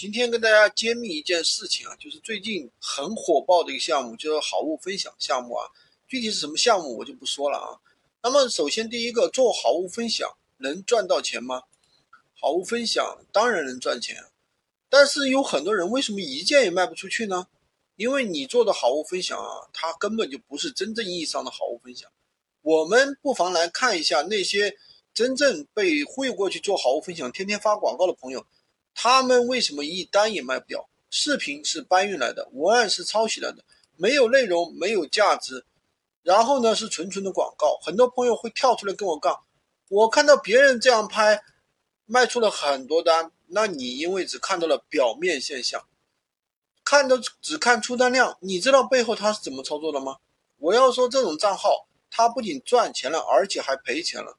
今天跟大家揭秘一件事情啊，就是最近很火爆的一个项目，就是好物分享项目啊。具体是什么项目我就不说了啊。那么首先第一个，做好物分享能赚到钱吗？好物分享当然能赚钱，但是有很多人为什么一件也卖不出去呢？因为你做的好物分享啊，它根本就不是真正意义上的好物分享。我们不妨来看一下那些真正被忽悠过去做好物分享、天天发广告的朋友。他们为什么一单也卖不掉？视频是搬运来的，文案是抄袭来的，没有内容，没有价值，然后呢是纯纯的广告。很多朋友会跳出来跟我杠，我看到别人这样拍，卖出了很多单，那你因为只看到了表面现象，看到只看出单量，你知道背后他是怎么操作的吗？我要说这种账号，他不仅赚钱了，而且还赔钱了，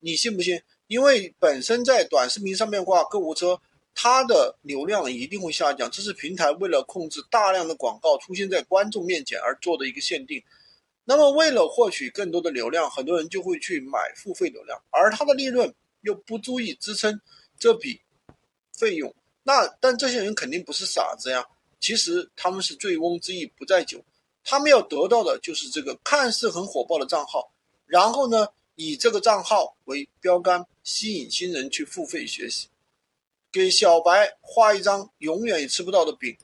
你信不信？因为本身在短视频上面挂购物车。它的流量一定会下降，这是平台为了控制大量的广告出现在观众面前而做的一个限定。那么，为了获取更多的流量，很多人就会去买付费流量，而它的利润又不足以支撑这笔费用。那但这些人肯定不是傻子呀，其实他们是醉翁之意不在酒，他们要得到的就是这个看似很火爆的账号，然后呢，以这个账号为标杆，吸引新人去付费学习。给小白画一张永远也吃不到的饼，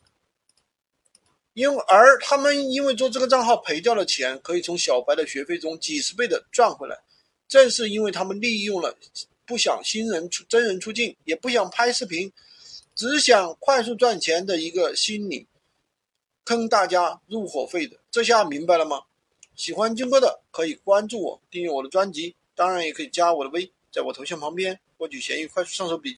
因而他们因为做这个账号赔掉了钱，可以从小白的学费中几十倍的赚回来。正是因为他们利用了不想新人出真人出镜，也不想拍视频，只想快速赚钱的一个心理，坑大家入伙费的。这下明白了吗？喜欢军哥的可以关注我，订阅我的专辑，当然也可以加我的微，在我头像旁边获取闲鱼快速上手笔。